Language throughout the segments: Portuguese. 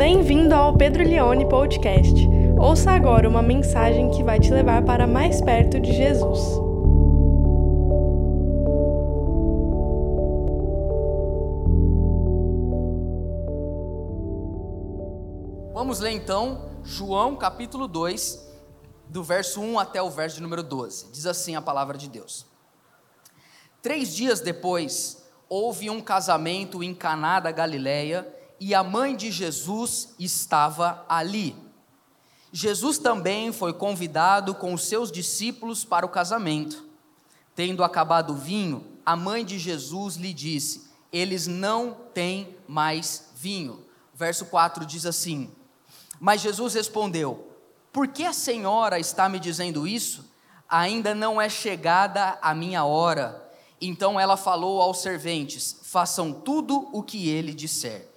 Bem-vindo ao Pedro Leone Podcast. Ouça agora uma mensagem que vai te levar para mais perto de Jesus. Vamos ler então João capítulo 2, do verso 1 até o verso de número 12. Diz assim a palavra de Deus. Três dias depois, houve um casamento em Caná da Galileia e a mãe de Jesus estava ali. Jesus também foi convidado com os seus discípulos para o casamento. Tendo acabado o vinho, a mãe de Jesus lhe disse: Eles não têm mais vinho. Verso 4 diz assim: Mas Jesus respondeu: Por que a senhora está me dizendo isso? Ainda não é chegada a minha hora. Então ela falou aos serventes: Façam tudo o que ele disser.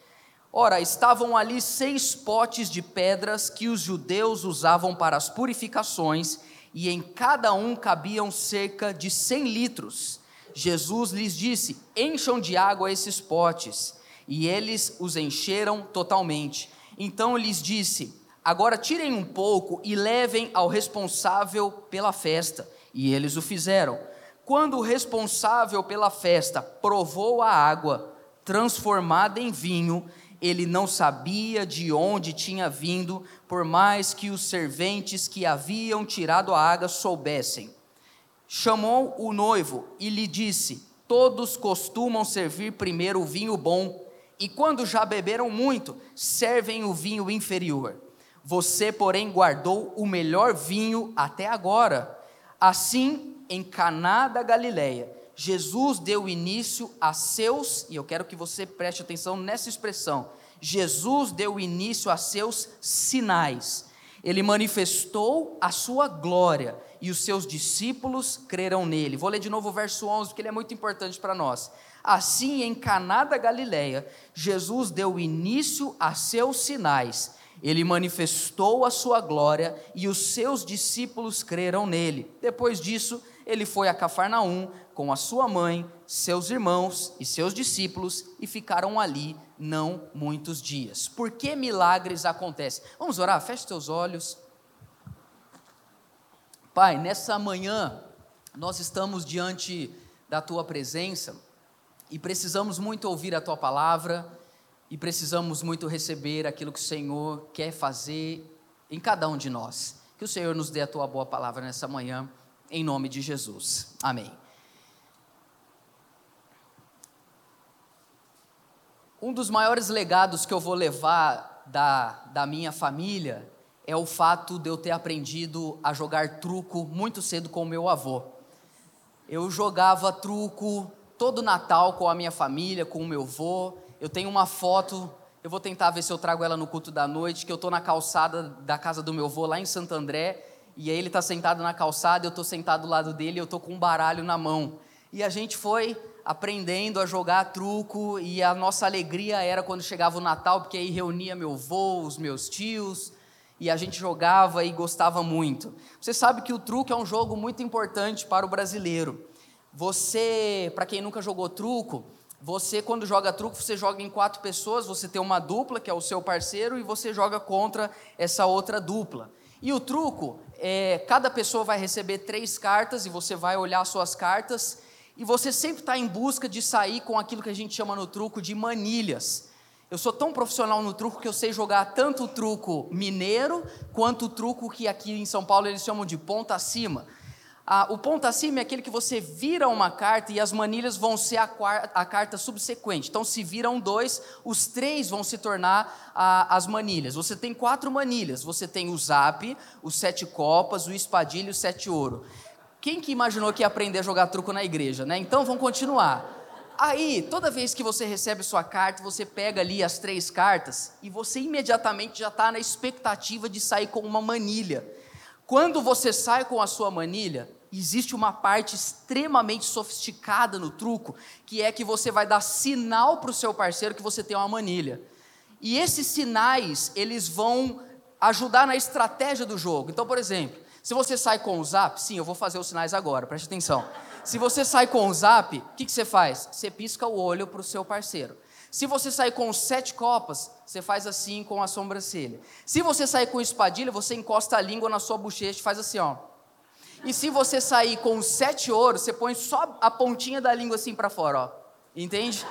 Ora, estavam ali seis potes de pedras que os judeus usavam para as purificações, e em cada um cabiam cerca de cem litros. Jesus lhes disse: Encham de água esses potes. E eles os encheram totalmente. Então lhes disse: Agora tirem um pouco e levem ao responsável pela festa. E eles o fizeram. Quando o responsável pela festa provou a água transformada em vinho, ele não sabia de onde tinha vindo, por mais que os serventes que haviam tirado a água soubessem. Chamou o noivo e lhe disse: Todos costumam servir primeiro o vinho bom, e quando já beberam muito, servem o vinho inferior. Você, porém, guardou o melhor vinho até agora. Assim, em Caná da Galileia, Jesus deu início a seus, e eu quero que você preste atenção nessa expressão. Jesus deu início a seus sinais. Ele manifestou a sua glória e os seus discípulos creram nele. Vou ler de novo o verso 11, porque ele é muito importante para nós. Assim, em Caná da Galileia, Jesus deu início a seus sinais. Ele manifestou a sua glória e os seus discípulos creram nele. Depois disso, ele foi a Cafarnaum com a sua mãe, seus irmãos e seus discípulos e ficaram ali não muitos dias. Por que milagres acontecem? Vamos orar, feche seus olhos. Pai, nessa manhã nós estamos diante da tua presença e precisamos muito ouvir a tua palavra e precisamos muito receber aquilo que o Senhor quer fazer em cada um de nós. Que o Senhor nos dê a tua boa palavra nessa manhã em nome de Jesus. Amém. Um dos maiores legados que eu vou levar da, da minha família é o fato de eu ter aprendido a jogar truco muito cedo com o meu avô. Eu jogava truco todo Natal com a minha família, com o meu avô. Eu tenho uma foto, eu vou tentar ver se eu trago ela no culto da noite, que eu estou na calçada da casa do meu avô lá em Santo André e aí ele está sentado na calçada, eu estou sentado do lado dele, eu estou com um baralho na mão. E a gente foi aprendendo a jogar truco e a nossa alegria era quando chegava o Natal, porque aí reunia meu avô, os meus tios, e a gente jogava e gostava muito. Você sabe que o truco é um jogo muito importante para o brasileiro. Você, para quem nunca jogou truco, você quando joga truco, você joga em quatro pessoas, você tem uma dupla, que é o seu parceiro, e você joga contra essa outra dupla. E o truco é, cada pessoa vai receber três cartas e você vai olhar suas cartas e você sempre está em busca de sair com aquilo que a gente chama no truco de manilhas. Eu sou tão profissional no truco que eu sei jogar tanto o truco mineiro quanto o truco que aqui em São Paulo eles chamam de ponta acima. Ah, o ponto acima é aquele que você vira uma carta e as manilhas vão ser a, a carta subsequente. Então, se viram dois, os três vão se tornar ah, as manilhas. Você tem quatro manilhas. Você tem o zap, os sete copas, o espadilho o sete ouro. Quem que imaginou que ia aprender a jogar truco na igreja, né? Então, vamos continuar. Aí, toda vez que você recebe sua carta, você pega ali as três cartas e você imediatamente já está na expectativa de sair com uma manilha. Quando você sai com a sua manilha, existe uma parte extremamente sofisticada no truco, que é que você vai dar sinal para o seu parceiro que você tem uma manilha. E esses sinais, eles vão ajudar na estratégia do jogo. Então, por exemplo, se você sai com o zap, sim, eu vou fazer os sinais agora, preste atenção. Se você sai com o zap, o que, que você faz? Você pisca o olho para o seu parceiro. Se você sair com sete copas, você faz assim com a sobrancelha. Se você sair com espadilha, você encosta a língua na sua bochecha e faz assim, ó. E se você sair com sete ouros, você põe só a pontinha da língua assim para fora, ó. Entende?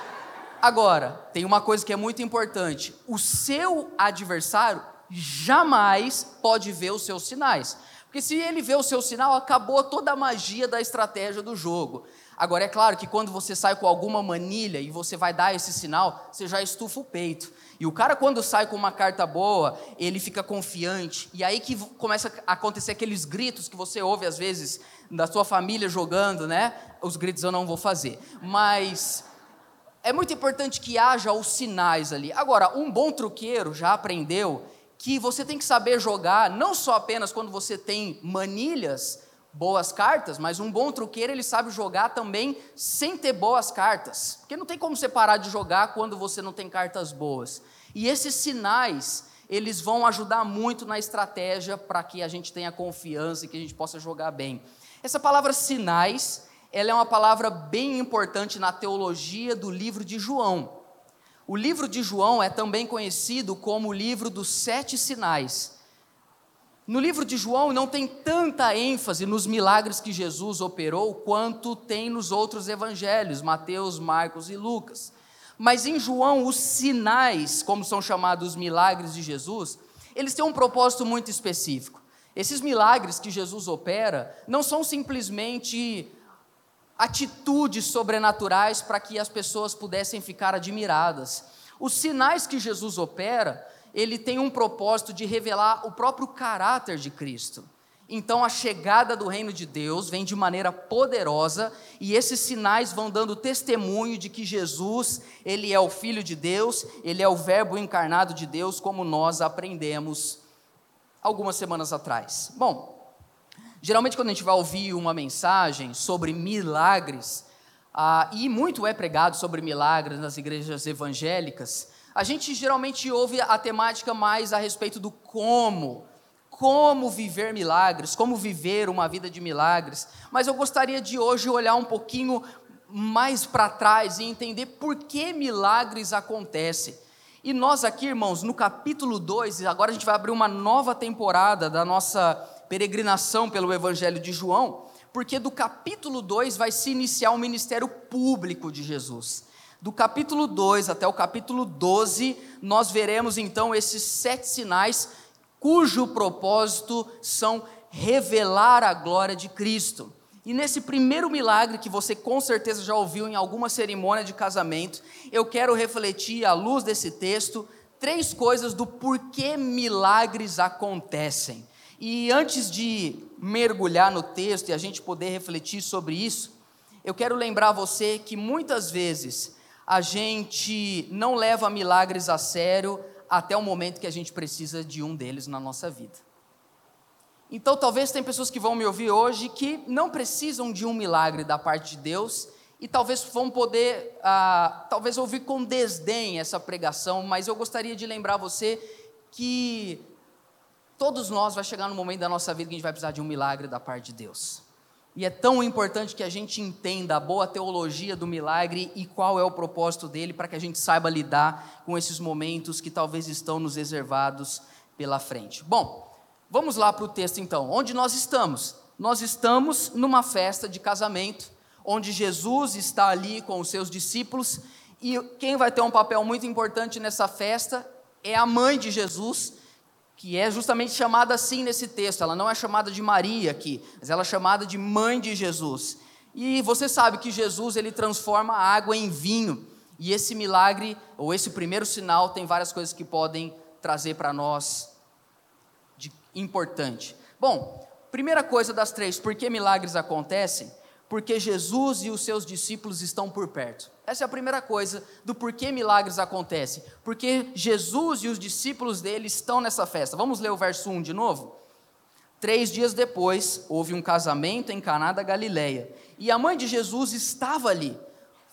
Agora, tem uma coisa que é muito importante: o seu adversário jamais pode ver os seus sinais. Porque se ele vê o seu sinal, acabou toda a magia da estratégia do jogo. Agora, é claro que quando você sai com alguma manilha e você vai dar esse sinal, você já estufa o peito. E o cara, quando sai com uma carta boa, ele fica confiante. E aí que começa a acontecer aqueles gritos que você ouve às vezes da sua família jogando, né? Os gritos eu não vou fazer. Mas é muito importante que haja os sinais ali. Agora, um bom truqueiro já aprendeu que você tem que saber jogar não só apenas quando você tem manilhas, boas cartas, mas um bom truqueiro ele sabe jogar também sem ter boas cartas. Porque não tem como você parar de jogar quando você não tem cartas boas. E esses sinais, eles vão ajudar muito na estratégia para que a gente tenha confiança e que a gente possa jogar bem. Essa palavra sinais, ela é uma palavra bem importante na teologia do livro de João. O livro de João é também conhecido como o livro dos sete sinais. No livro de João não tem tanta ênfase nos milagres que Jesus operou quanto tem nos outros evangelhos, Mateus, Marcos e Lucas. Mas em João, os sinais, como são chamados os milagres de Jesus, eles têm um propósito muito específico. Esses milagres que Jesus opera não são simplesmente atitudes sobrenaturais para que as pessoas pudessem ficar admiradas. Os sinais que Jesus opera ele tem um propósito de revelar o próprio caráter de Cristo. Então a chegada do reino de Deus vem de maneira poderosa e esses sinais vão dando testemunho de que Jesus, ele é o filho de Deus, ele é o verbo encarnado de Deus, como nós aprendemos algumas semanas atrás. Bom, geralmente quando a gente vai ouvir uma mensagem sobre milagres, ah, e muito é pregado sobre milagres nas igrejas evangélicas, a gente geralmente ouve a temática mais a respeito do como, como viver milagres, como viver uma vida de milagres, mas eu gostaria de hoje olhar um pouquinho mais para trás e entender por que milagres acontecem. E nós aqui, irmãos, no capítulo 2, agora a gente vai abrir uma nova temporada da nossa peregrinação pelo Evangelho de João, porque do capítulo 2 vai se iniciar o ministério público de Jesus do capítulo 2 até o capítulo 12, nós veremos então esses sete sinais, cujo propósito são revelar a glória de Cristo. E nesse primeiro milagre, que você com certeza já ouviu em alguma cerimônia de casamento, eu quero refletir, à luz desse texto, três coisas do porquê milagres acontecem. E antes de mergulhar no texto e a gente poder refletir sobre isso, eu quero lembrar você que muitas vezes a gente não leva milagres a sério até o momento que a gente precisa de um deles na nossa vida. Então, talvez tem pessoas que vão me ouvir hoje que não precisam de um milagre da parte de Deus e talvez vão poder, ah, talvez ouvir com desdém essa pregação, mas eu gostaria de lembrar você que todos nós vai chegar no momento da nossa vida que a gente vai precisar de um milagre da parte de Deus. E é tão importante que a gente entenda a boa teologia do milagre e qual é o propósito dele para que a gente saiba lidar com esses momentos que talvez estão nos reservados pela frente. Bom, vamos lá para o texto então. Onde nós estamos? Nós estamos numa festa de casamento, onde Jesus está ali com os seus discípulos e quem vai ter um papel muito importante nessa festa é a mãe de Jesus, que é justamente chamada assim nesse texto. Ela não é chamada de Maria aqui, mas ela é chamada de mãe de Jesus. E você sabe que Jesus ele transforma a água em vinho. E esse milagre, ou esse primeiro sinal, tem várias coisas que podem trazer para nós de importante. Bom, primeira coisa das três, por que milagres acontecem? Porque Jesus e os seus discípulos estão por perto. Essa é a primeira coisa do porquê milagres acontecem. Porque Jesus e os discípulos dele estão nessa festa. Vamos ler o verso 1 de novo? Três dias depois, houve um casamento em Caná da Galileia. E a mãe de Jesus estava ali.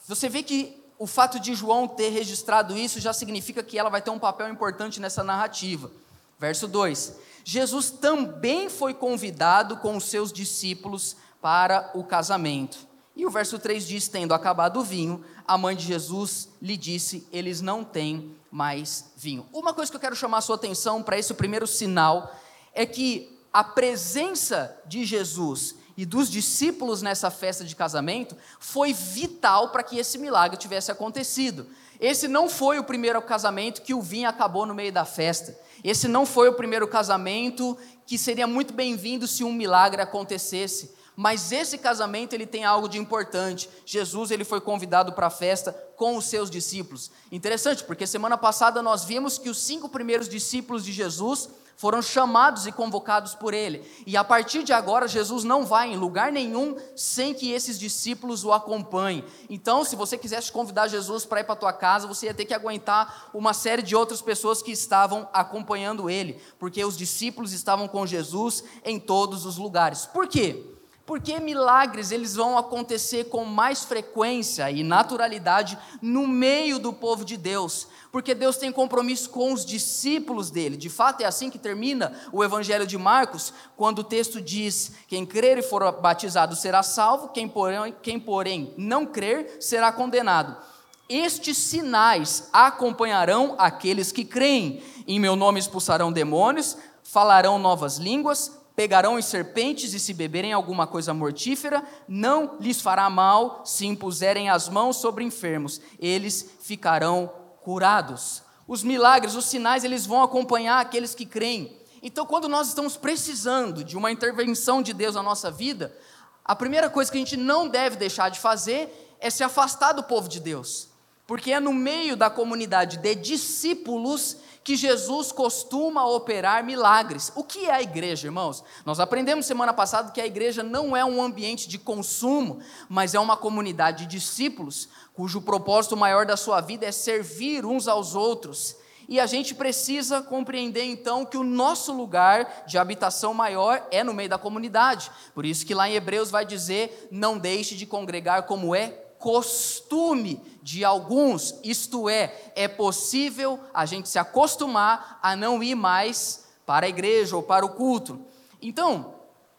Você vê que o fato de João ter registrado isso já significa que ela vai ter um papel importante nessa narrativa. Verso 2: Jesus também foi convidado com os seus discípulos para o casamento. E o verso 3 diz: Tendo acabado o vinho, a mãe de Jesus lhe disse: Eles não têm mais vinho. Uma coisa que eu quero chamar a sua atenção para esse primeiro sinal é que a presença de Jesus e dos discípulos nessa festa de casamento foi vital para que esse milagre tivesse acontecido. Esse não foi o primeiro casamento que o vinho acabou no meio da festa. Esse não foi o primeiro casamento que seria muito bem-vindo se um milagre acontecesse. Mas esse casamento ele tem algo de importante. Jesus ele foi convidado para a festa com os seus discípulos. Interessante, porque semana passada nós vimos que os cinco primeiros discípulos de Jesus foram chamados e convocados por ele. E a partir de agora, Jesus não vai em lugar nenhum sem que esses discípulos o acompanhem. Então, se você quisesse convidar Jesus para ir para a tua casa, você ia ter que aguentar uma série de outras pessoas que estavam acompanhando ele, porque os discípulos estavam com Jesus em todos os lugares. Por quê? Porque milagres eles vão acontecer com mais frequência e naturalidade no meio do povo de Deus, porque Deus tem compromisso com os discípulos dele. De fato, é assim que termina o Evangelho de Marcos, quando o texto diz: Quem crer e for batizado será salvo, quem porém, quem, porém não crer será condenado. Estes sinais acompanharão aqueles que creem. Em meu nome expulsarão demônios, falarão novas línguas pegarão em serpentes e se beberem alguma coisa mortífera, não lhes fará mal se impuserem as mãos sobre enfermos, eles ficarão curados. Os milagres, os sinais, eles vão acompanhar aqueles que creem. Então, quando nós estamos precisando de uma intervenção de Deus na nossa vida, a primeira coisa que a gente não deve deixar de fazer é se afastar do povo de Deus, porque é no meio da comunidade de discípulos que Jesus costuma operar milagres. O que é a igreja, irmãos? Nós aprendemos semana passada que a igreja não é um ambiente de consumo, mas é uma comunidade de discípulos, cujo propósito maior da sua vida é servir uns aos outros. E a gente precisa compreender então que o nosso lugar de habitação maior é no meio da comunidade. Por isso que lá em Hebreus vai dizer: não deixe de congregar como é costume de alguns, isto é, é possível a gente se acostumar a não ir mais para a igreja ou para o culto. Então,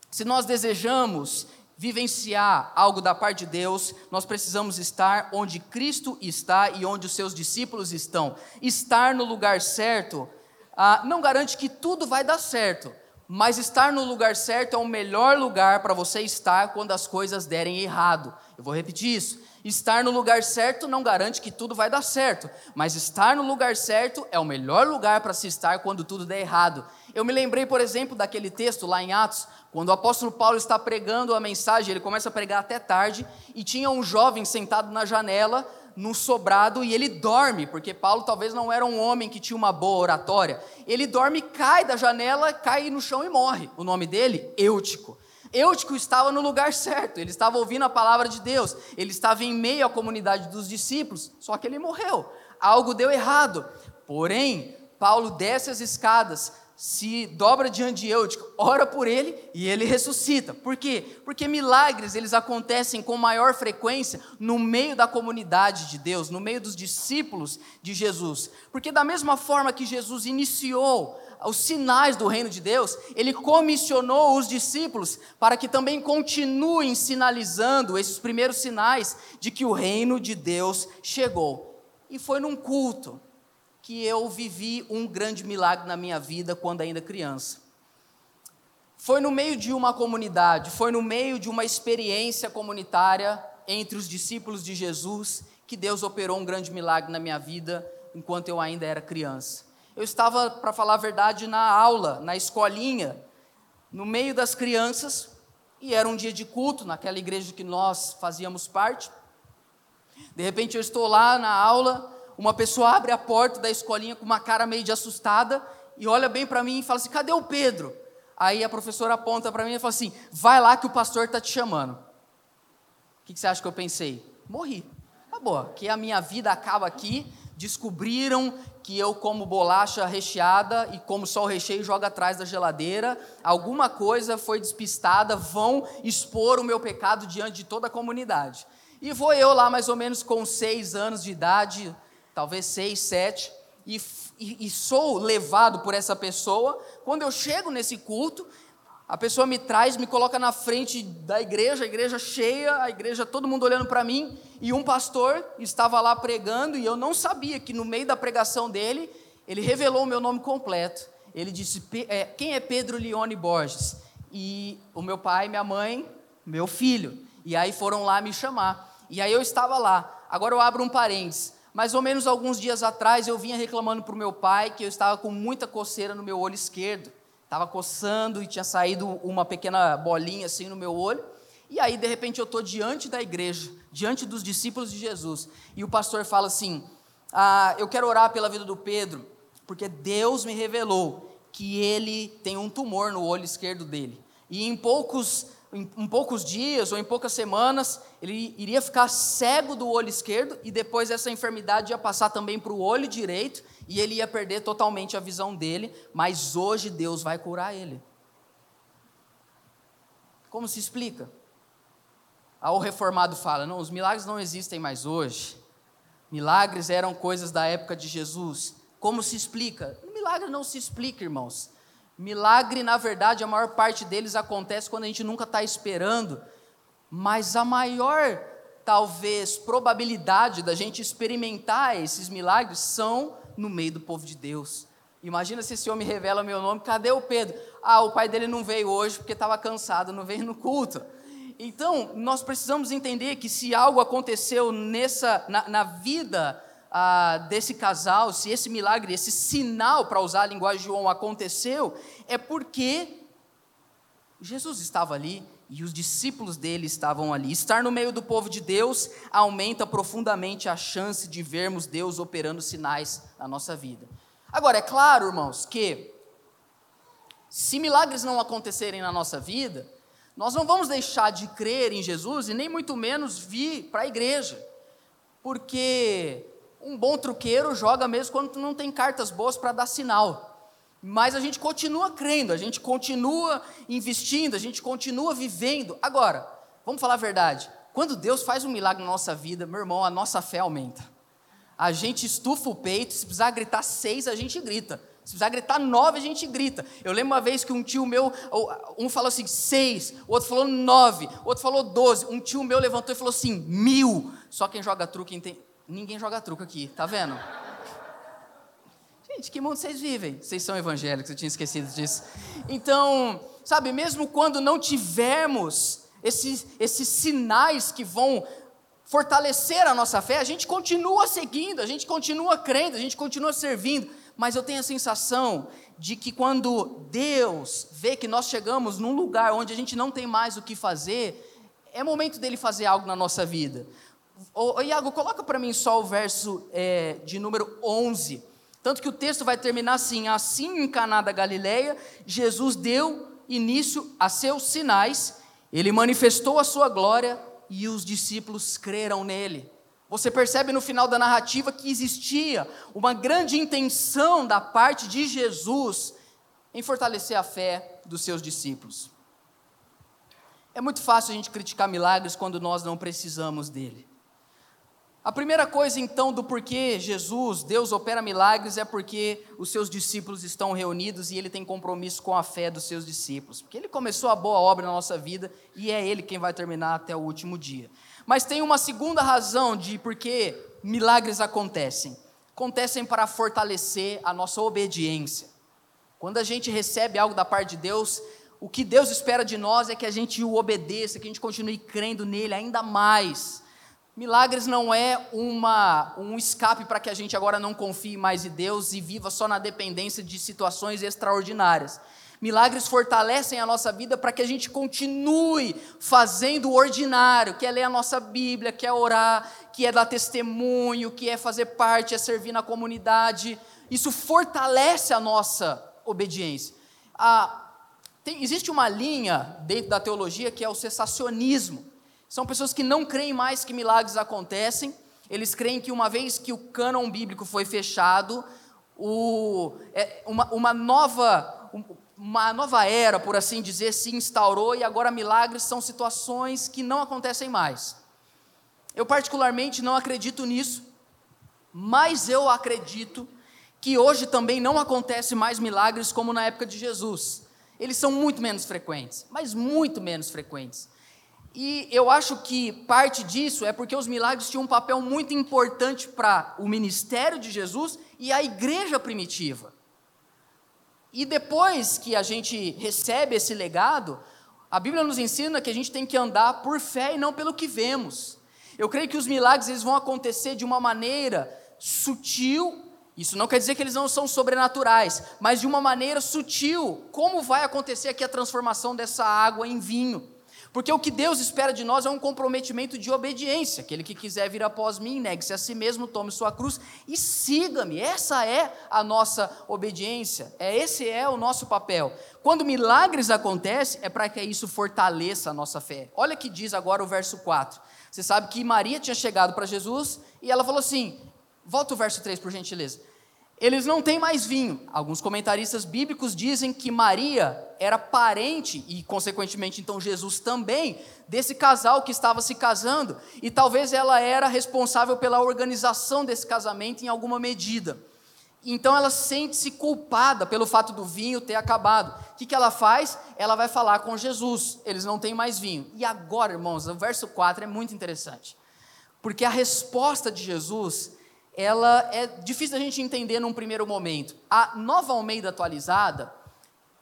se nós desejamos vivenciar algo da parte de Deus, nós precisamos estar onde Cristo está e onde os seus discípulos estão. Estar no lugar certo ah, não garante que tudo vai dar certo, mas estar no lugar certo é o melhor lugar para você estar quando as coisas derem errado. Eu vou repetir isso. Estar no lugar certo não garante que tudo vai dar certo, mas estar no lugar certo é o melhor lugar para se estar quando tudo der errado. Eu me lembrei, por exemplo, daquele texto lá em Atos, quando o apóstolo Paulo está pregando a mensagem, ele começa a pregar até tarde, e tinha um jovem sentado na janela, num sobrado, e ele dorme, porque Paulo talvez não era um homem que tinha uma boa oratória. Ele dorme, cai da janela, cai no chão e morre. O nome dele? Eutico. Eutico estava no lugar certo, ele estava ouvindo a palavra de Deus, ele estava em meio à comunidade dos discípulos, só que ele morreu. Algo deu errado. Porém, Paulo desce as escadas, se dobra diante de Eutico, ora por ele e ele ressuscita. Por quê? Porque milagres eles acontecem com maior frequência no meio da comunidade de Deus, no meio dos discípulos de Jesus. Porque da mesma forma que Jesus iniciou os sinais do reino de Deus, ele comissionou os discípulos para que também continuem sinalizando esses primeiros sinais de que o reino de Deus chegou. E foi num culto que eu vivi um grande milagre na minha vida quando ainda criança. Foi no meio de uma comunidade, foi no meio de uma experiência comunitária entre os discípulos de Jesus que Deus operou um grande milagre na minha vida enquanto eu ainda era criança. Eu estava, para falar a verdade, na aula, na escolinha, no meio das crianças, e era um dia de culto naquela igreja que nós fazíamos parte. De repente eu estou lá na aula, uma pessoa abre a porta da escolinha com uma cara meio de assustada e olha bem para mim e fala assim: cadê o Pedro? Aí a professora aponta para mim e fala assim: vai lá que o pastor está te chamando. O que, que você acha que eu pensei? Morri. Tá boa, que a minha vida acaba aqui, descobriram que eu como bolacha recheada e como só o recheio joga atrás da geladeira, alguma coisa foi despistada, vão expor o meu pecado diante de toda a comunidade. E vou eu lá mais ou menos com seis anos de idade, talvez seis, sete, e, e, e sou levado por essa pessoa. Quando eu chego nesse culto, A pessoa me traz, me coloca na frente da igreja, a igreja cheia, a igreja, todo mundo olhando para mim, e um pastor estava lá pregando, e eu não sabia que no meio da pregação dele, ele revelou o meu nome completo. Ele disse: é, Quem é Pedro Leone Borges? E o meu pai, minha mãe, meu filho. E aí foram lá me chamar. E aí eu estava lá. Agora eu abro um parênteses. Mais ou menos alguns dias atrás eu vinha reclamando para o meu pai que eu estava com muita coceira no meu olho esquerdo. Estava coçando e tinha saído uma pequena bolinha assim no meu olho. E aí, de repente, eu estou diante da igreja, diante dos discípulos de Jesus. E o pastor fala assim: ah, Eu quero orar pela vida do Pedro, porque Deus me revelou que ele tem um tumor no olho esquerdo dele. E em poucos, em, em poucos dias ou em poucas semanas, ele iria ficar cego do olho esquerdo e depois essa enfermidade ia passar também para o olho direito e ele ia perder totalmente a visão dele, mas hoje Deus vai curar ele. Como se explica? Aí o reformado fala: não, os milagres não existem mais hoje. Milagres eram coisas da época de Jesus. Como se explica? Milagre não se explica, irmãos. Milagre, na verdade, a maior parte deles acontece quando a gente nunca está esperando, mas a maior, talvez, probabilidade da gente experimentar esses milagres são no meio do povo de Deus. Imagina se esse homem revela meu nome, cadê o Pedro? Ah, o pai dele não veio hoje porque estava cansado, não veio no culto. Então, nós precisamos entender que se algo aconteceu nessa, na, na vida ah, desse casal, se esse milagre, esse sinal, para usar a linguagem de João, aconteceu, é porque Jesus estava ali e os discípulos dele estavam ali. Estar no meio do povo de Deus aumenta profundamente a chance de vermos Deus operando sinais na nossa vida. Agora, é claro, irmãos, que se milagres não acontecerem na nossa vida, nós não vamos deixar de crer em Jesus e nem muito menos vir para a igreja, porque um bom truqueiro joga mesmo quando não tem cartas boas para dar sinal. Mas a gente continua crendo, a gente continua investindo, a gente continua vivendo. Agora, vamos falar a verdade. Quando Deus faz um milagre na nossa vida, meu irmão, a nossa fé aumenta. A gente estufa o peito, se precisar gritar seis, a gente grita. Se precisar gritar nove, a gente grita. Eu lembro uma vez que um tio meu, um falou assim, seis, o outro falou nove, o outro falou doze. Um tio meu levantou e falou assim, mil. Só quem joga truque, ninguém joga truque aqui, tá vendo? Gente, que mundo vocês vivem? Vocês são evangélicos, eu tinha esquecido disso. Então, sabe, mesmo quando não tivermos esses, esses sinais que vão fortalecer a nossa fé, a gente continua seguindo, a gente continua crendo, a gente continua servindo, mas eu tenho a sensação de que quando Deus vê que nós chegamos num lugar onde a gente não tem mais o que fazer, é momento dele fazer algo na nossa vida. Ô, ô Iago, coloca para mim só o verso é, de número 11. Tanto que o texto vai terminar assim: assim em Caná da Galileia, Jesus deu início a seus sinais, ele manifestou a sua glória e os discípulos creram nele. Você percebe no final da narrativa que existia uma grande intenção da parte de Jesus em fortalecer a fé dos seus discípulos. É muito fácil a gente criticar milagres quando nós não precisamos dele. A primeira coisa, então, do porquê Jesus, Deus opera milagres, é porque os seus discípulos estão reunidos e ele tem compromisso com a fé dos seus discípulos. Porque ele começou a boa obra na nossa vida e é ele quem vai terminar até o último dia. Mas tem uma segunda razão de por que milagres acontecem. Acontecem para fortalecer a nossa obediência. Quando a gente recebe algo da parte de Deus, o que Deus espera de nós é que a gente o obedeça, que a gente continue crendo nele ainda mais Milagres não é uma, um escape para que a gente agora não confie mais em Deus e viva só na dependência de situações extraordinárias. Milagres fortalecem a nossa vida para que a gente continue fazendo o ordinário, que é ler a nossa Bíblia, que é orar, que é dar testemunho, que é fazer parte, é servir na comunidade. Isso fortalece a nossa obediência. Ah, tem, existe uma linha dentro da teologia que é o cessacionismo. São pessoas que não creem mais que milagres acontecem, eles creem que uma vez que o cânon bíblico foi fechado, o, é, uma, uma, nova, uma nova era, por assim dizer, se instaurou e agora milagres são situações que não acontecem mais. Eu, particularmente, não acredito nisso, mas eu acredito que hoje também não acontece mais milagres como na época de Jesus. eles são muito menos frequentes, mas muito menos frequentes. E eu acho que parte disso é porque os milagres tinham um papel muito importante para o ministério de Jesus e a igreja primitiva. E depois que a gente recebe esse legado, a Bíblia nos ensina que a gente tem que andar por fé e não pelo que vemos. Eu creio que os milagres eles vão acontecer de uma maneira sutil. Isso não quer dizer que eles não são sobrenaturais, mas de uma maneira sutil. Como vai acontecer aqui a transformação dessa água em vinho? Porque o que Deus espera de nós é um comprometimento de obediência. Aquele que quiser vir após mim, negue-se a si mesmo, tome sua cruz e siga-me. Essa é a nossa obediência. É esse é o nosso papel. Quando milagres acontecem, é para que isso fortaleça a nossa fé. Olha que diz agora o verso 4. Você sabe que Maria tinha chegado para Jesus e ela falou assim: volta o verso 3, por gentileza eles não têm mais vinho. Alguns comentaristas bíblicos dizem que Maria era parente, e consequentemente então Jesus também, desse casal que estava se casando, e talvez ela era responsável pela organização desse casamento em alguma medida. Então ela sente-se culpada pelo fato do vinho ter acabado. O que, que ela faz? Ela vai falar com Jesus. Eles não têm mais vinho. E agora, irmãos, o verso 4 é muito interessante. Porque a resposta de Jesus ela é difícil da gente entender num primeiro momento. A nova Almeida atualizada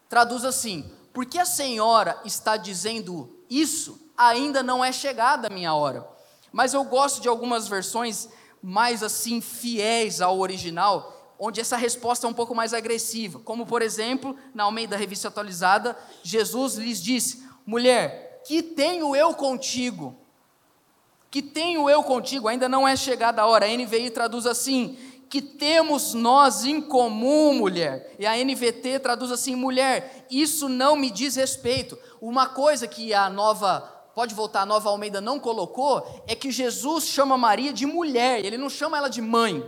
traduz assim: porque a senhora está dizendo isso, ainda não é chegada a minha hora. Mas eu gosto de algumas versões mais assim fiéis ao original, onde essa resposta é um pouco mais agressiva. Como por exemplo, na Almeida Revista Atualizada, Jesus lhes disse: Mulher, que tenho eu contigo? Que tenho eu contigo, ainda não é chegada a hora. A NVI traduz assim: que temos nós em comum, mulher. E a NVT traduz assim: mulher, isso não me diz respeito. Uma coisa que a nova, pode voltar, a nova Almeida não colocou, é que Jesus chama Maria de mulher, ele não chama ela de mãe.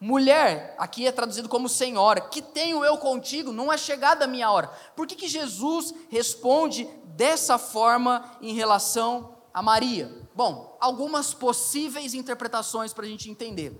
Mulher, aqui é traduzido como senhora, que tenho eu contigo, não é chegada a minha hora. Por que, que Jesus responde dessa forma em relação a Maria? Bom, algumas possíveis interpretações para a gente entender.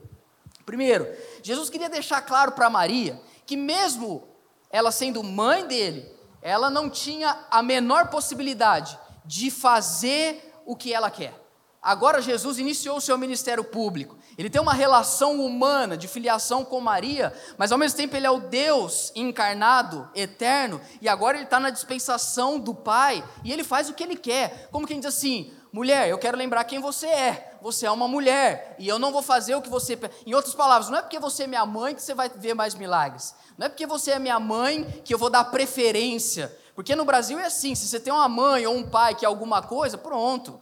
Primeiro, Jesus queria deixar claro para Maria que, mesmo ela sendo mãe dele, ela não tinha a menor possibilidade de fazer o que ela quer. Agora Jesus iniciou o seu ministério público. Ele tem uma relação humana de filiação com Maria, mas ao mesmo tempo ele é o Deus encarnado, eterno, e agora ele está na dispensação do Pai e ele faz o que ele quer. Como quem diz assim: Mulher, eu quero lembrar quem você é. Você é uma mulher e eu não vou fazer o que você. Em outras palavras, não é porque você é minha mãe que você vai ver mais milagres. Não é porque você é minha mãe que eu vou dar preferência. Porque no Brasil é assim: se você tem uma mãe ou um pai que é alguma coisa, pronto.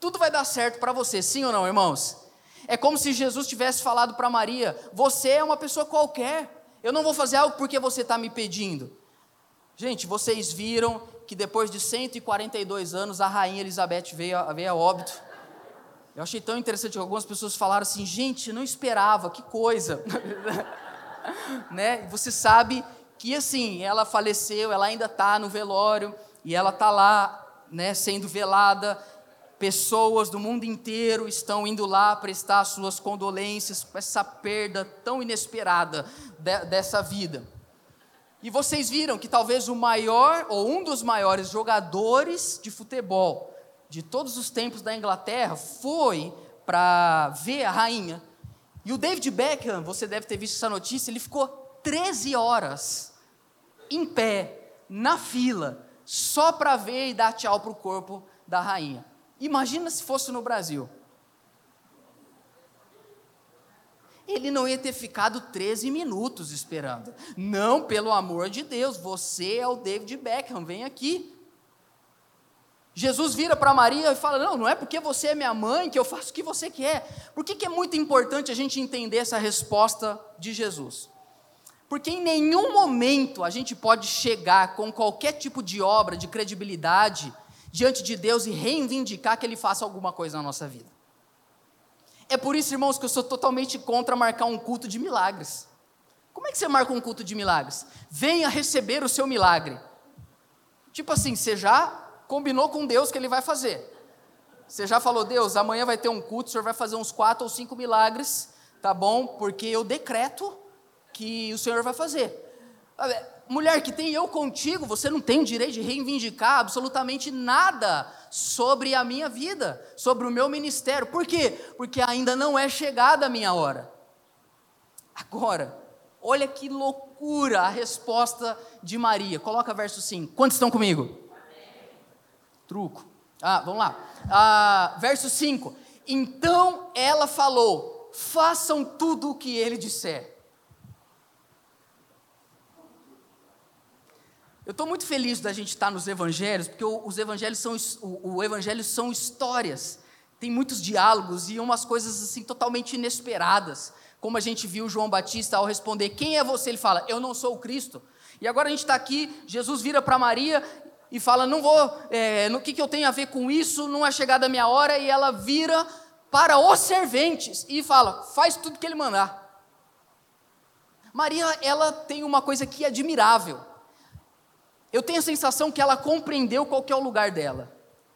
Tudo vai dar certo para você, sim ou não, irmãos? É como se Jesus tivesse falado para Maria: Você é uma pessoa qualquer. Eu não vou fazer algo porque você está me pedindo. Gente, vocês viram que depois de 142 anos a rainha Elizabeth veio a, veio a óbito. Eu achei tão interessante que algumas pessoas falaram assim, gente, não esperava, que coisa. né? Você sabe que assim, ela faleceu, ela ainda está no velório e ela está lá, né, sendo velada. Pessoas do mundo inteiro estão indo lá prestar suas condolências com essa perda tão inesperada de, dessa vida. E vocês viram que talvez o maior ou um dos maiores jogadores de futebol de todos os tempos da Inglaterra foi para ver a rainha. E o David Beckham, você deve ter visto essa notícia, ele ficou 13 horas em pé, na fila, só para ver e dar tchau para o corpo da rainha. Imagina se fosse no Brasil. Ele não ia ter ficado 13 minutos esperando. Não, pelo amor de Deus, você é o David Beckham, vem aqui. Jesus vira para Maria e fala: Não, não é porque você é minha mãe que eu faço o que você quer. Por que, que é muito importante a gente entender essa resposta de Jesus? Porque em nenhum momento a gente pode chegar com qualquer tipo de obra, de credibilidade, diante de Deus e reivindicar que Ele faça alguma coisa na nossa vida. É por isso, irmãos, que eu sou totalmente contra marcar um culto de milagres. Como é que você marca um culto de milagres? Venha receber o seu milagre. Tipo assim, você já combinou com Deus que Ele vai fazer. Você já falou, Deus, amanhã vai ter um culto, o Senhor vai fazer uns quatro ou cinco milagres, tá bom? Porque eu decreto que o Senhor vai fazer. Mulher que tem eu contigo, você não tem o direito de reivindicar absolutamente nada sobre a minha vida, sobre o meu ministério. Por quê? Porque ainda não é chegada a minha hora. Agora, olha que loucura a resposta de Maria. Coloca verso 5. Quantos estão comigo? Truco. Ah, vamos lá. Ah, verso 5. Então ela falou: façam tudo o que ele disser. Eu estou muito feliz da gente estar nos evangelhos, porque os evangelhos são, o evangelho são histórias, tem muitos diálogos e umas coisas assim totalmente inesperadas. Como a gente viu João Batista ao responder: Quem é você? Ele fala: Eu não sou o Cristo. E agora a gente está aqui, Jesus vira para Maria e fala: Não vou, é, no que, que eu tenho a ver com isso? Não é chegada a minha hora. E ela vira para os serventes e fala: Faz tudo que ele mandar. Maria, ela tem uma coisa que é admirável. Eu tenho a sensação que ela compreendeu qual é o lugar dela.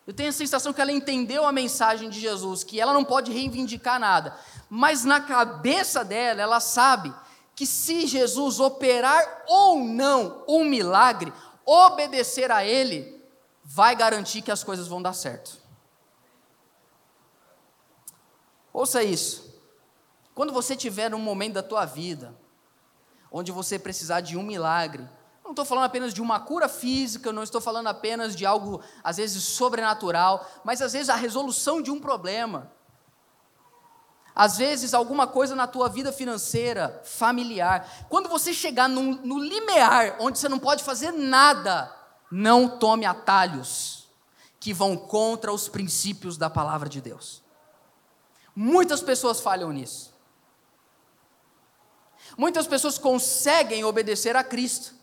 Eu tenho a sensação que ela entendeu a mensagem de Jesus, que ela não pode reivindicar nada. Mas na cabeça dela, ela sabe que se Jesus operar ou não um milagre, obedecer a Ele, vai garantir que as coisas vão dar certo. Ouça isso. Quando você tiver um momento da tua vida, onde você precisar de um milagre, estou falando apenas de uma cura física, não estou falando apenas de algo, às vezes, sobrenatural, mas às vezes a resolução de um problema. Às vezes, alguma coisa na tua vida financeira, familiar. Quando você chegar no, no limiar, onde você não pode fazer nada, não tome atalhos que vão contra os princípios da palavra de Deus. Muitas pessoas falham nisso. Muitas pessoas conseguem obedecer a Cristo,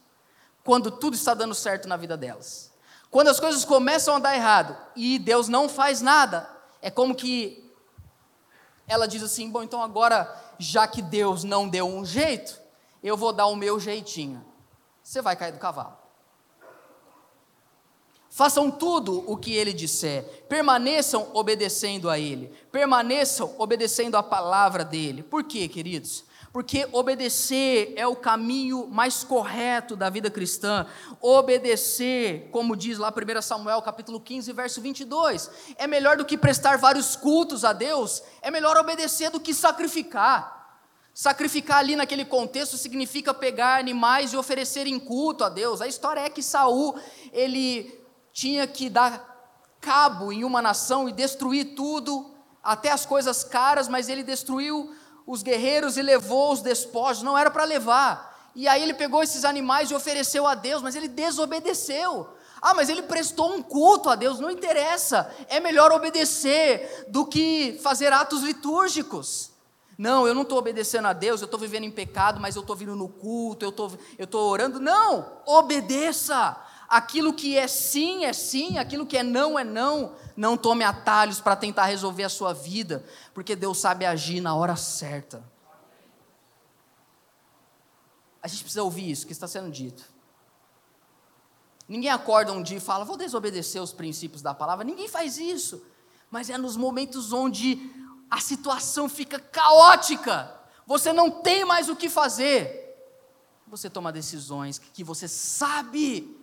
quando tudo está dando certo na vida delas. Quando as coisas começam a dar errado e Deus não faz nada, é como que ela diz assim: bom, então agora, já que Deus não deu um jeito, eu vou dar o meu jeitinho. Você vai cair do cavalo. Façam tudo o que ele disser, permaneçam obedecendo a ele, permaneçam obedecendo a palavra dele. Por quê, queridos? Porque obedecer é o caminho mais correto da vida cristã. Obedecer, como diz lá 1 Samuel capítulo 15, verso 22, é melhor do que prestar vários cultos a Deus, é melhor obedecer do que sacrificar. Sacrificar ali naquele contexto significa pegar animais e oferecer em culto a Deus. A história é que Saul, ele tinha que dar cabo em uma nação e destruir tudo, até as coisas caras, mas ele destruiu os guerreiros e levou os despojos, não era para levar. E aí ele pegou esses animais e ofereceu a Deus, mas ele desobedeceu. Ah, mas ele prestou um culto a Deus, não interessa. É melhor obedecer do que fazer atos litúrgicos. Não, eu não estou obedecendo a Deus, eu estou vivendo em pecado, mas eu estou vindo no culto, eu estou eu tô orando. Não, obedeça. Aquilo que é sim é sim, aquilo que é não é não. Não tome atalhos para tentar resolver a sua vida, porque Deus sabe agir na hora certa. A gente precisa ouvir isso que está sendo dito. Ninguém acorda um dia e fala, vou desobedecer os princípios da palavra. Ninguém faz isso. Mas é nos momentos onde a situação fica caótica, você não tem mais o que fazer. Você toma decisões que você sabe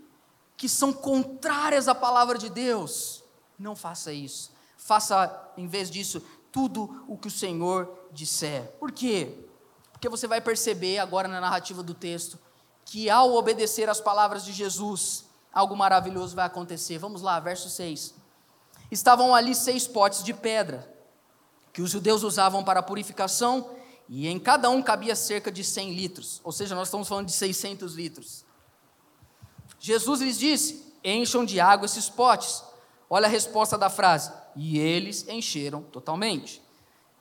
que são contrárias à palavra de Deus. Não faça isso. Faça, em vez disso, tudo o que o Senhor disser. Por quê? Porque você vai perceber agora na narrativa do texto que ao obedecer às palavras de Jesus, algo maravilhoso vai acontecer. Vamos lá, verso 6. Estavam ali seis potes de pedra que os judeus usavam para purificação, e em cada um cabia cerca de 100 litros, ou seja, nós estamos falando de 600 litros. Jesus lhes disse: encham de água esses potes. Olha a resposta da frase: e eles encheram totalmente.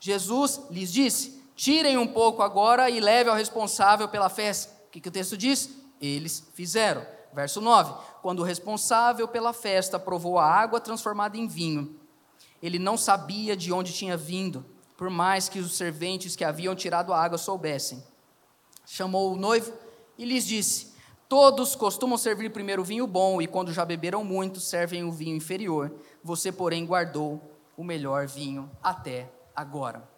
Jesus lhes disse: tirem um pouco agora e leve ao responsável pela festa. O que, que o texto diz? Eles fizeram. Verso 9: Quando o responsável pela festa provou a água transformada em vinho, ele não sabia de onde tinha vindo, por mais que os serventes que haviam tirado a água soubessem. Chamou o noivo e lhes disse: Todos costumam servir primeiro o vinho bom, e quando já beberam muito, servem o vinho inferior. Você, porém, guardou o melhor vinho até agora.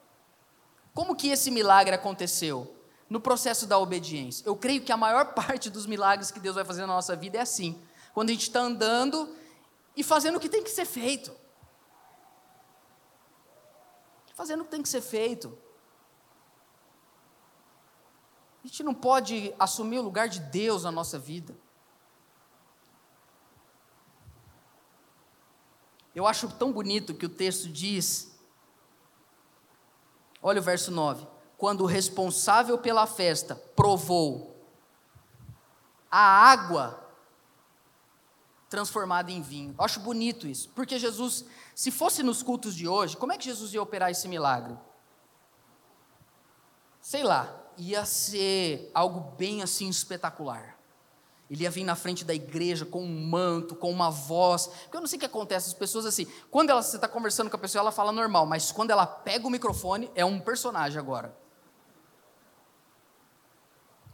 Como que esse milagre aconteceu? no processo da obediência. Eu creio que a maior parte dos milagres que Deus vai fazer na nossa vida é assim. Quando a gente está andando e fazendo o que tem que ser feito. Fazendo o que tem que ser feito. A gente não pode assumir o lugar de Deus na nossa vida. Eu acho tão bonito que o texto diz. Olha o verso 9. Quando o responsável pela festa provou a água transformada em vinho. Eu acho bonito isso, porque Jesus, se fosse nos cultos de hoje, como é que Jesus ia operar esse milagre? Sei lá, ia ser algo bem assim espetacular. Ele ia vir na frente da igreja com um manto, com uma voz. Porque eu não sei o que acontece, as pessoas assim, quando ela, você está conversando com a pessoa, ela fala normal, mas quando ela pega o microfone, é um personagem agora.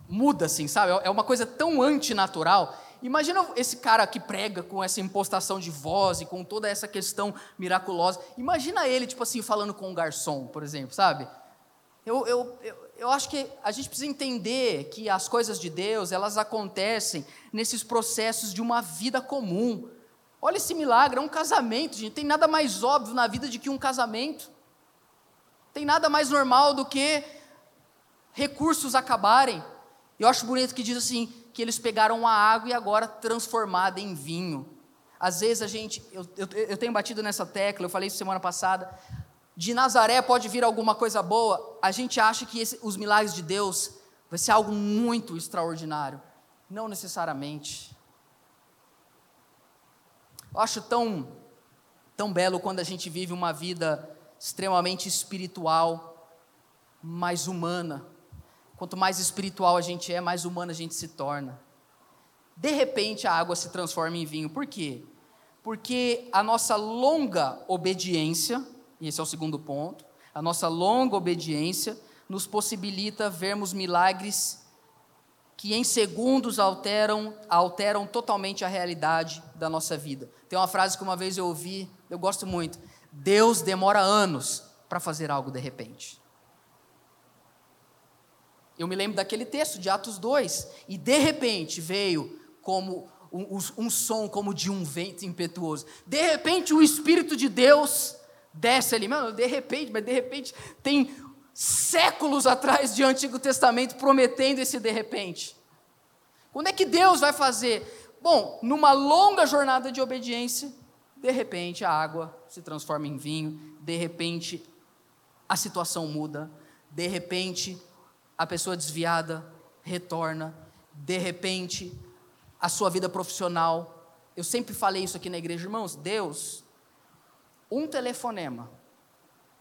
Muda assim, sabe? É uma coisa tão antinatural. Imagina esse cara que prega com essa impostação de voz e com toda essa questão miraculosa. Imagina ele, tipo assim, falando com um garçom, por exemplo, sabe? Eu, eu, eu, eu acho que a gente precisa entender que as coisas de Deus, elas acontecem nesses processos de uma vida comum. Olha esse milagre, é um casamento, gente. Tem nada mais óbvio na vida do que um casamento. Tem nada mais normal do que recursos acabarem. Eu acho bonito que diz assim, que eles pegaram a água e agora transformada em vinho. Às vezes a gente, eu, eu, eu tenho batido nessa tecla, eu falei isso semana passada, de Nazaré pode vir alguma coisa boa, a gente acha que esse, os milagres de Deus vai ser algo muito extraordinário. Não necessariamente. Eu acho tão, tão belo quando a gente vive uma vida extremamente espiritual, mais humana. Quanto mais espiritual a gente é, mais humana a gente se torna. De repente a água se transforma em vinho. Por quê? Porque a nossa longa obediência e esse é o segundo ponto, a nossa longa obediência nos possibilita vermos milagres que em segundos alteram, alteram totalmente a realidade da nossa vida. Tem uma frase que uma vez eu ouvi, eu gosto muito: Deus demora anos para fazer algo de repente. Eu me lembro daquele texto de Atos 2, e de repente veio como um, um som como de um vento impetuoso. De repente o Espírito de Deus desce ali, mano, de repente, mas de repente tem séculos atrás de Antigo Testamento prometendo esse de repente. Quando é que Deus vai fazer? Bom, numa longa jornada de obediência, de repente a água se transforma em vinho, de repente a situação muda, de repente a pessoa desviada retorna, de repente a sua vida profissional. Eu sempre falei isso aqui na igreja, irmãos, Deus um telefonema.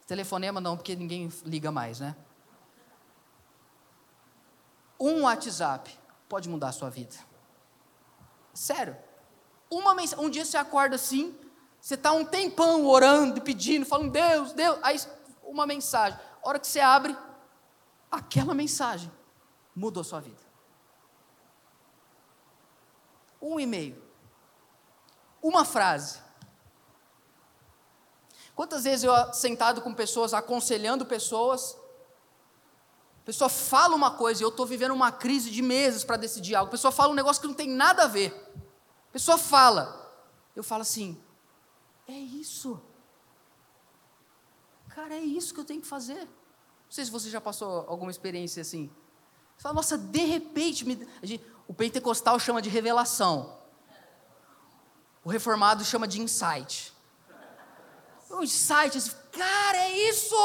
Telefonema não, porque ninguém liga mais, né? Um WhatsApp pode mudar a sua vida. Sério. Uma mens... Um dia você acorda assim, você está um tempão orando, pedindo, falando, Deus, Deus. Aí uma mensagem. A hora que você abre, aquela mensagem mudou a sua vida. Um e-mail. Uma frase Quantas vezes eu sentado com pessoas, aconselhando pessoas, a pessoa fala uma coisa e eu estou vivendo uma crise de meses para decidir algo. A pessoa fala um negócio que não tem nada a ver. A pessoa fala. Eu falo assim: é isso. Cara, é isso que eu tenho que fazer. Não sei se você já passou alguma experiência assim. Você fala, nossa, de repente, me... o pentecostal chama de revelação. O reformado chama de insight insight, assim, cara, é isso!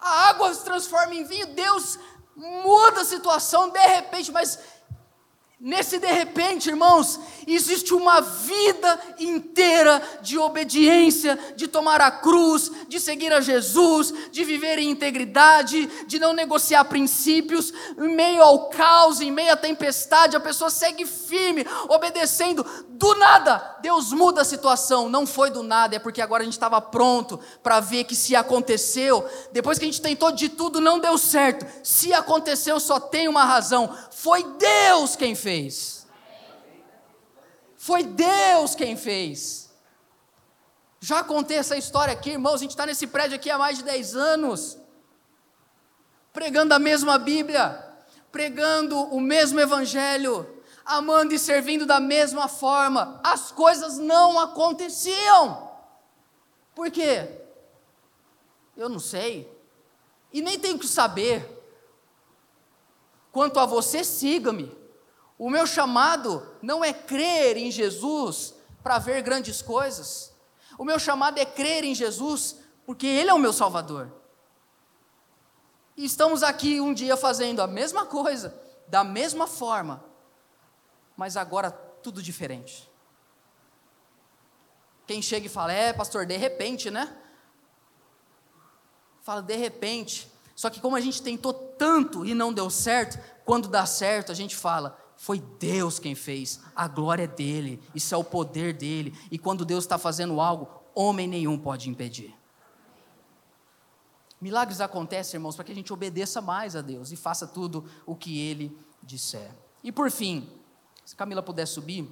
A água se transforma em vinho, Deus muda a situação de repente, mas Nesse de repente, irmãos, existe uma vida inteira de obediência, de tomar a cruz, de seguir a Jesus, de viver em integridade, de não negociar princípios. Em meio ao caos, em meio à tempestade, a pessoa segue firme, obedecendo. Do nada, Deus muda a situação. Não foi do nada, é porque agora a gente estava pronto para ver que se aconteceu, depois que a gente tentou de tudo, não deu certo. Se aconteceu, só tem uma razão: foi Deus quem fez. Foi Deus quem fez. Já contei essa história aqui, irmãos. A gente está nesse prédio aqui há mais de 10 anos, pregando a mesma Bíblia. pregando o mesmo evangelho, amando e servindo da mesma forma, as coisas não aconteciam. Por quê? Eu não sei. E nem tenho que saber. Quanto a você, siga-me. O meu chamado não é crer em Jesus para ver grandes coisas. O meu chamado é crer em Jesus porque Ele é o meu Salvador. E estamos aqui um dia fazendo a mesma coisa, da mesma forma, mas agora tudo diferente. Quem chega e fala, é, pastor, de repente, né? Fala, de repente. Só que como a gente tentou tanto e não deu certo, quando dá certo, a gente fala, foi Deus quem fez, a glória é dele, isso é o poder dele. E quando Deus está fazendo algo, homem nenhum pode impedir. Milagres acontecem, irmãos, para que a gente obedeça mais a Deus e faça tudo o que ele disser. E por fim, se Camila puder subir,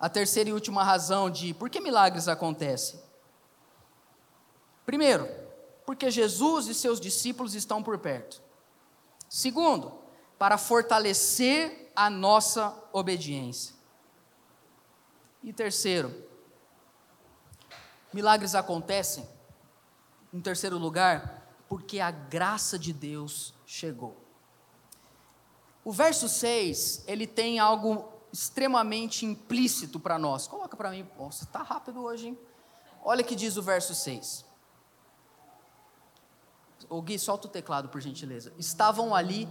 a terceira e última razão de por que milagres acontecem. Primeiro, porque Jesus e seus discípulos estão por perto. Segundo, para fortalecer a nossa obediência. E terceiro, milagres acontecem, em terceiro lugar, porque a graça de Deus chegou. O verso 6, ele tem algo extremamente implícito para nós. Coloca para mim, nossa, está rápido hoje, hein? Olha que diz o verso 6. O Gui, solta o teclado, por gentileza. Estavam ali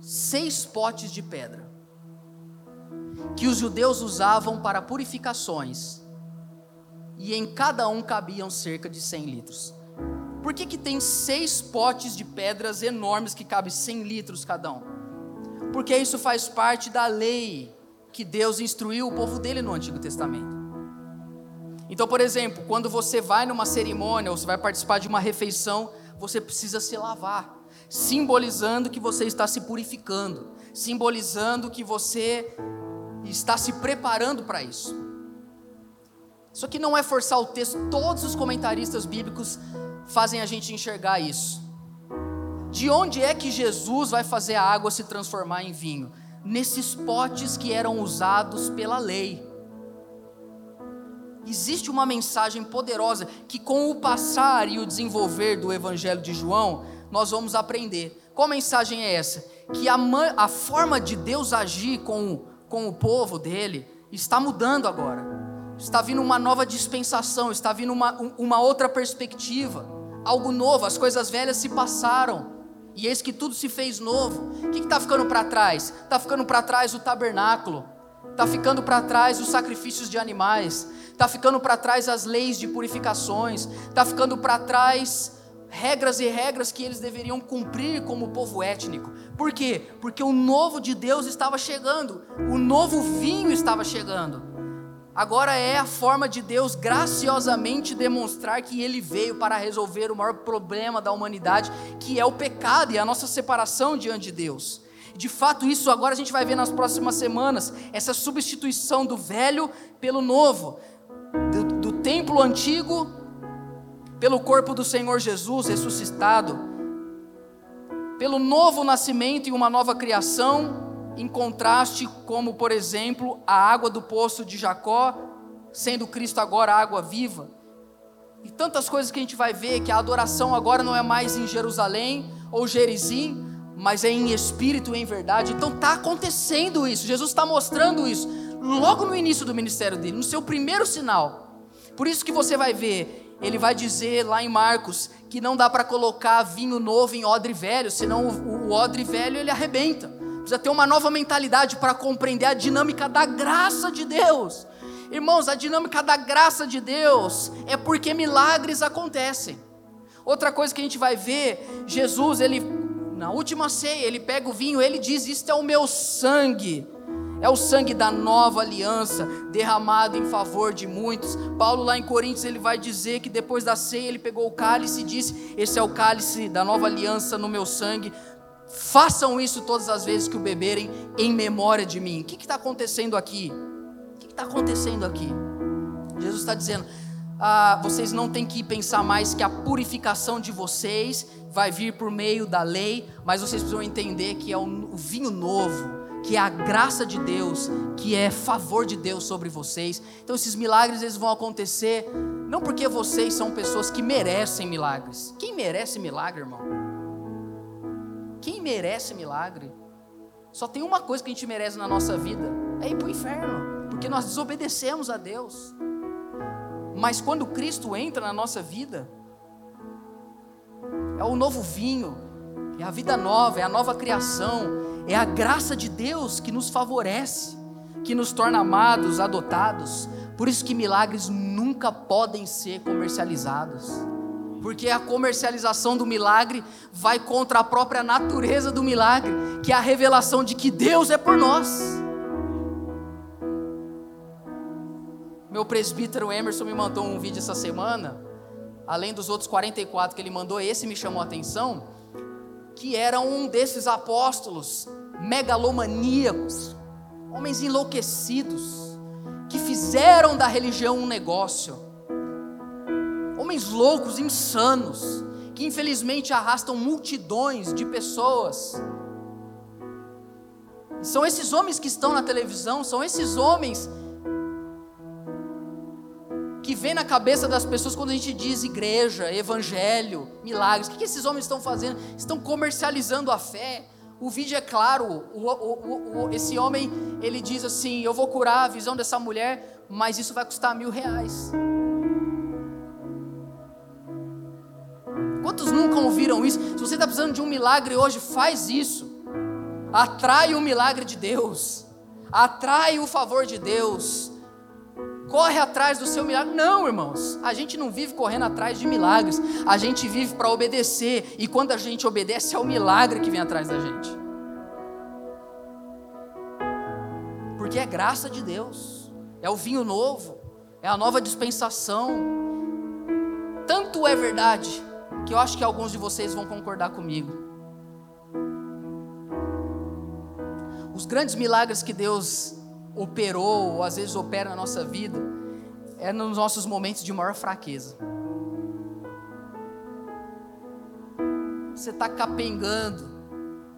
seis potes de pedra, que os judeus usavam para purificações, e em cada um cabiam cerca de 100 litros. Por que, que tem seis potes de pedras enormes que cabem 100 litros cada um? Porque isso faz parte da lei que Deus instruiu o povo dele no Antigo Testamento. Então, por exemplo, quando você vai numa cerimônia ou você vai participar de uma refeição, você precisa se lavar, simbolizando que você está se purificando, simbolizando que você está se preparando para isso. Isso aqui não é forçar o texto, todos os comentaristas bíblicos fazem a gente enxergar isso. De onde é que Jesus vai fazer a água se transformar em vinho? Nesses potes que eram usados pela lei. Existe uma mensagem poderosa que, com o passar e o desenvolver do Evangelho de João, nós vamos aprender. Qual mensagem é essa? Que a, a forma de Deus agir com, com o povo dele está mudando agora. Está vindo uma nova dispensação, está vindo uma, uma outra perspectiva, algo novo. As coisas velhas se passaram e eis que tudo se fez novo. O que está ficando para trás? Está ficando para trás o tabernáculo, está ficando para trás os sacrifícios de animais, está ficando para trás as leis de purificações, está ficando para trás regras e regras que eles deveriam cumprir como povo étnico. Por quê? Porque o novo de Deus estava chegando, o novo vinho estava chegando. Agora é a forma de Deus graciosamente demonstrar que Ele veio para resolver o maior problema da humanidade, que é o pecado e a nossa separação diante de Deus. De fato, isso agora a gente vai ver nas próximas semanas, essa substituição do velho pelo novo do, do templo antigo pelo corpo do Senhor Jesus ressuscitado, pelo novo nascimento e uma nova criação, em contraste, como por exemplo, a água do poço de Jacó, sendo Cristo agora água viva. E tantas coisas que a gente vai ver que a adoração agora não é mais em Jerusalém ou Gerizim, mas é em espírito e em verdade. Então está acontecendo isso. Jesus está mostrando isso logo no início do ministério dele, no seu primeiro sinal. Por isso que você vai ver, ele vai dizer lá em Marcos que não dá para colocar vinho novo em odre velho, senão o, o odre velho ele arrebenta. Precisa ter uma nova mentalidade para compreender a dinâmica da graça de Deus. Irmãos, a dinâmica da graça de Deus é porque milagres acontecem. Outra coisa que a gente vai ver, Jesus, ele na última ceia, ele pega o vinho, ele diz: "Isto é o meu sangue, é o sangue da nova aliança derramado em favor de muitos. Paulo lá em Coríntios ele vai dizer que depois da ceia ele pegou o cálice e disse: "Esse é o cálice da nova aliança no meu sangue. Façam isso todas as vezes que o beberem em memória de mim." O que está acontecendo aqui? O que está acontecendo aqui? Jesus está dizendo: ah, vocês não têm que pensar mais que a purificação de vocês vai vir por meio da lei, mas vocês precisam entender que é o vinho novo, que é a graça de Deus, que é favor de Deus sobre vocês. Então esses milagres eles vão acontecer não porque vocês são pessoas que merecem milagres. Quem merece milagre, irmão? Quem merece milagre? Só tem uma coisa que a gente merece na nossa vida: é ir para o inferno, porque nós desobedecemos a Deus. Mas quando Cristo entra na nossa vida, é o novo vinho, é a vida nova, é a nova criação, é a graça de Deus que nos favorece, que nos torna amados, adotados. Por isso que milagres nunca podem ser comercializados. Porque a comercialização do milagre vai contra a própria natureza do milagre, que é a revelação de que Deus é por nós. Meu presbítero Emerson me mandou um vídeo essa semana, além dos outros 44 que ele mandou, esse me chamou a atenção, que era um desses apóstolos megalomaníacos, homens enlouquecidos, que fizeram da religião um negócio, homens loucos, insanos, que infelizmente arrastam multidões de pessoas. São esses homens que estão na televisão, são esses homens vem na cabeça das pessoas quando a gente diz igreja, evangelho, milagres. O que, esses homens estão fazendo? Estão comercializando a fé. O vídeo é claro. O, o, o, esse homem ele diz assim: Eu vou curar a visão dessa mulher, mas isso vai custar mil reais. Quantos nunca ouviram isso? Se você está precisando de um milagre hoje, faz isso. Atrai o milagre de Deus. Atrai o favor de Deus corre atrás do seu milagre. Não, irmãos, a gente não vive correndo atrás de milagres, a gente vive para obedecer, e quando a gente obedece, é o milagre que vem atrás da gente. Porque é graça de Deus, é o vinho novo, é a nova dispensação. Tanto é verdade que eu acho que alguns de vocês vão concordar comigo. Os grandes milagres que Deus operou, ou às vezes opera na nossa vida, é nos nossos momentos de maior fraqueza. Você está capengando,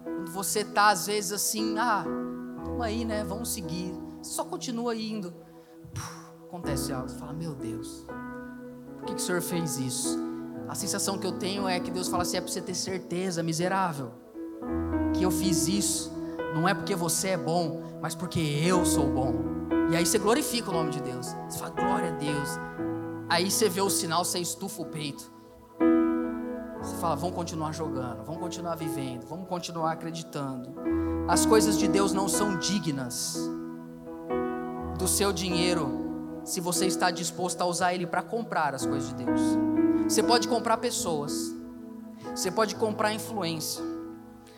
quando você está às vezes assim, ah, toma aí, né? Vamos seguir. Só continua indo. Puxa, acontece algo, você fala, meu Deus, por que, que o Senhor fez isso? A sensação que eu tenho é que Deus fala assim: é para você ter certeza, miserável, que eu fiz isso não é porque você é bom, mas porque eu sou bom. E aí você glorifica o nome de Deus. Você fala, glória a Deus. Aí você vê o sinal, você estufa o peito. Você fala, vamos continuar jogando, vamos continuar vivendo, vamos continuar acreditando. As coisas de Deus não são dignas do seu dinheiro, se você está disposto a usar ele para comprar as coisas de Deus. Você pode comprar pessoas, você pode comprar influência,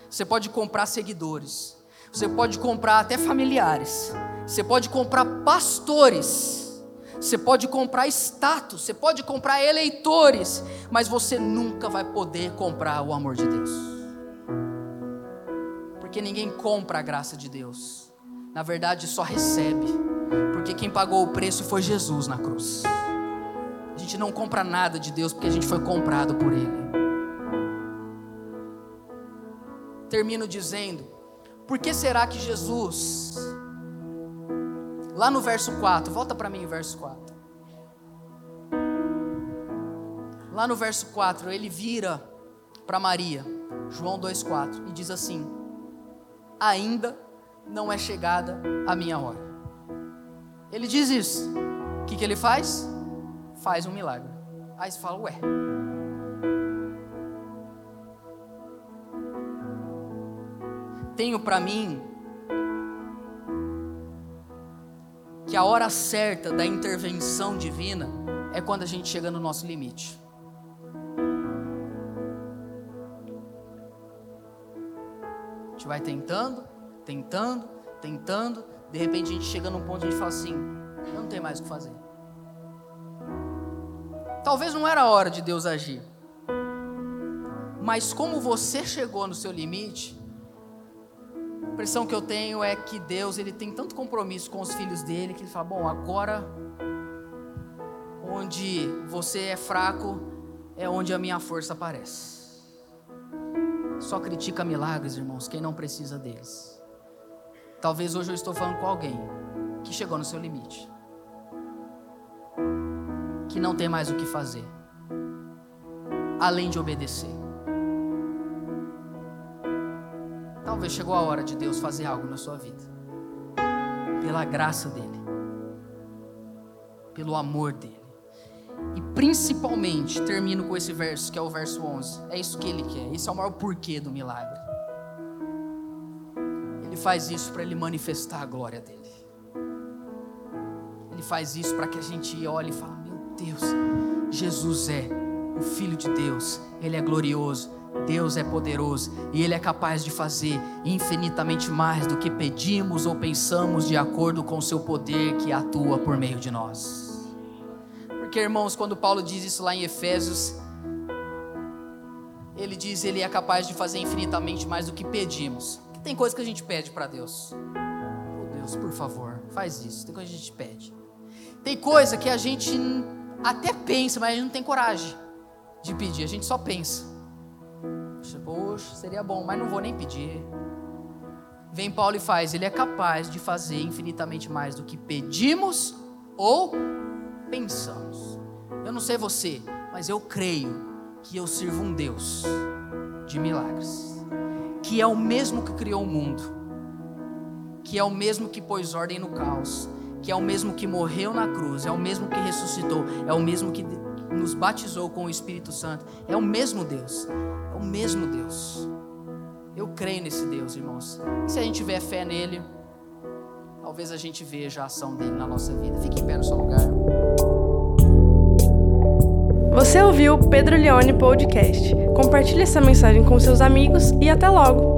você pode comprar seguidores, você pode comprar até familiares. Você pode comprar pastores. Você pode comprar status. Você pode comprar eleitores. Mas você nunca vai poder comprar o amor de Deus. Porque ninguém compra a graça de Deus. Na verdade, só recebe. Porque quem pagou o preço foi Jesus na cruz. A gente não compra nada de Deus porque a gente foi comprado por Ele. Termino dizendo por que será que Jesus, lá no verso 4, volta para mim o verso 4. Lá no verso 4, ele vira para Maria, João 2,4, e diz assim: Ainda não é chegada a minha hora. Ele diz isso. O que, que ele faz? Faz um milagre. Aí você fala, ué, tenho para mim que a hora certa da intervenção divina é quando a gente chega no nosso limite. A gente vai tentando, tentando, tentando, de repente a gente chega num ponto e a gente fala assim: eu não tenho mais o que fazer. Talvez não era a hora de Deus agir, mas como você chegou no seu limite, a impressão que eu tenho é que Deus ele tem tanto compromisso com os filhos dele que ele fala: bom, agora onde você é fraco, é onde a minha força aparece. Só critica milagres, irmãos, quem não precisa deles. Talvez hoje eu estou falando com alguém que chegou no seu limite, que não tem mais o que fazer, além de obedecer. Talvez chegou a hora de Deus fazer algo na sua vida, pela graça dEle, pelo amor dEle. E principalmente, termino com esse verso, que é o verso 11. É isso que ele quer. Esse é o maior porquê do milagre. Ele faz isso para ele manifestar a glória dele. Ele faz isso para que a gente olhe e fale: Meu Deus, Jesus é o Filho de Deus, Ele é glorioso, Deus é poderoso e Ele é capaz de fazer infinitamente mais do que pedimos ou pensamos, de acordo com o Seu poder que atua por meio de nós. Porque, irmãos, quando Paulo diz isso lá em Efésios, ele diz ele é capaz de fazer infinitamente mais do que pedimos. Porque tem coisa que a gente pede para Deus. Oh Deus, por favor, faz isso. Tem coisa que a gente pede. Tem coisa que a gente até pensa, mas a gente não tem coragem de pedir. A gente só pensa. Poxa, seria bom, mas não vou nem pedir. Vem Paulo e faz. Ele é capaz de fazer infinitamente mais do que pedimos ou pensamos. Eu não sei você, mas eu creio que eu sirvo um Deus de milagres, que é o mesmo que criou o mundo, que é o mesmo que pôs ordem no caos, que é o mesmo que morreu na cruz, é o mesmo que ressuscitou, é o mesmo que nos batizou com o Espírito Santo, é o mesmo Deus, é o mesmo Deus. Eu creio nesse Deus, irmãos. E se a gente tiver fé nele, talvez a gente veja a ação dele na nossa vida. Fique em pé no seu lugar. Você ouviu o Pedro Leone Podcast. Compartilhe essa mensagem com seus amigos e até logo!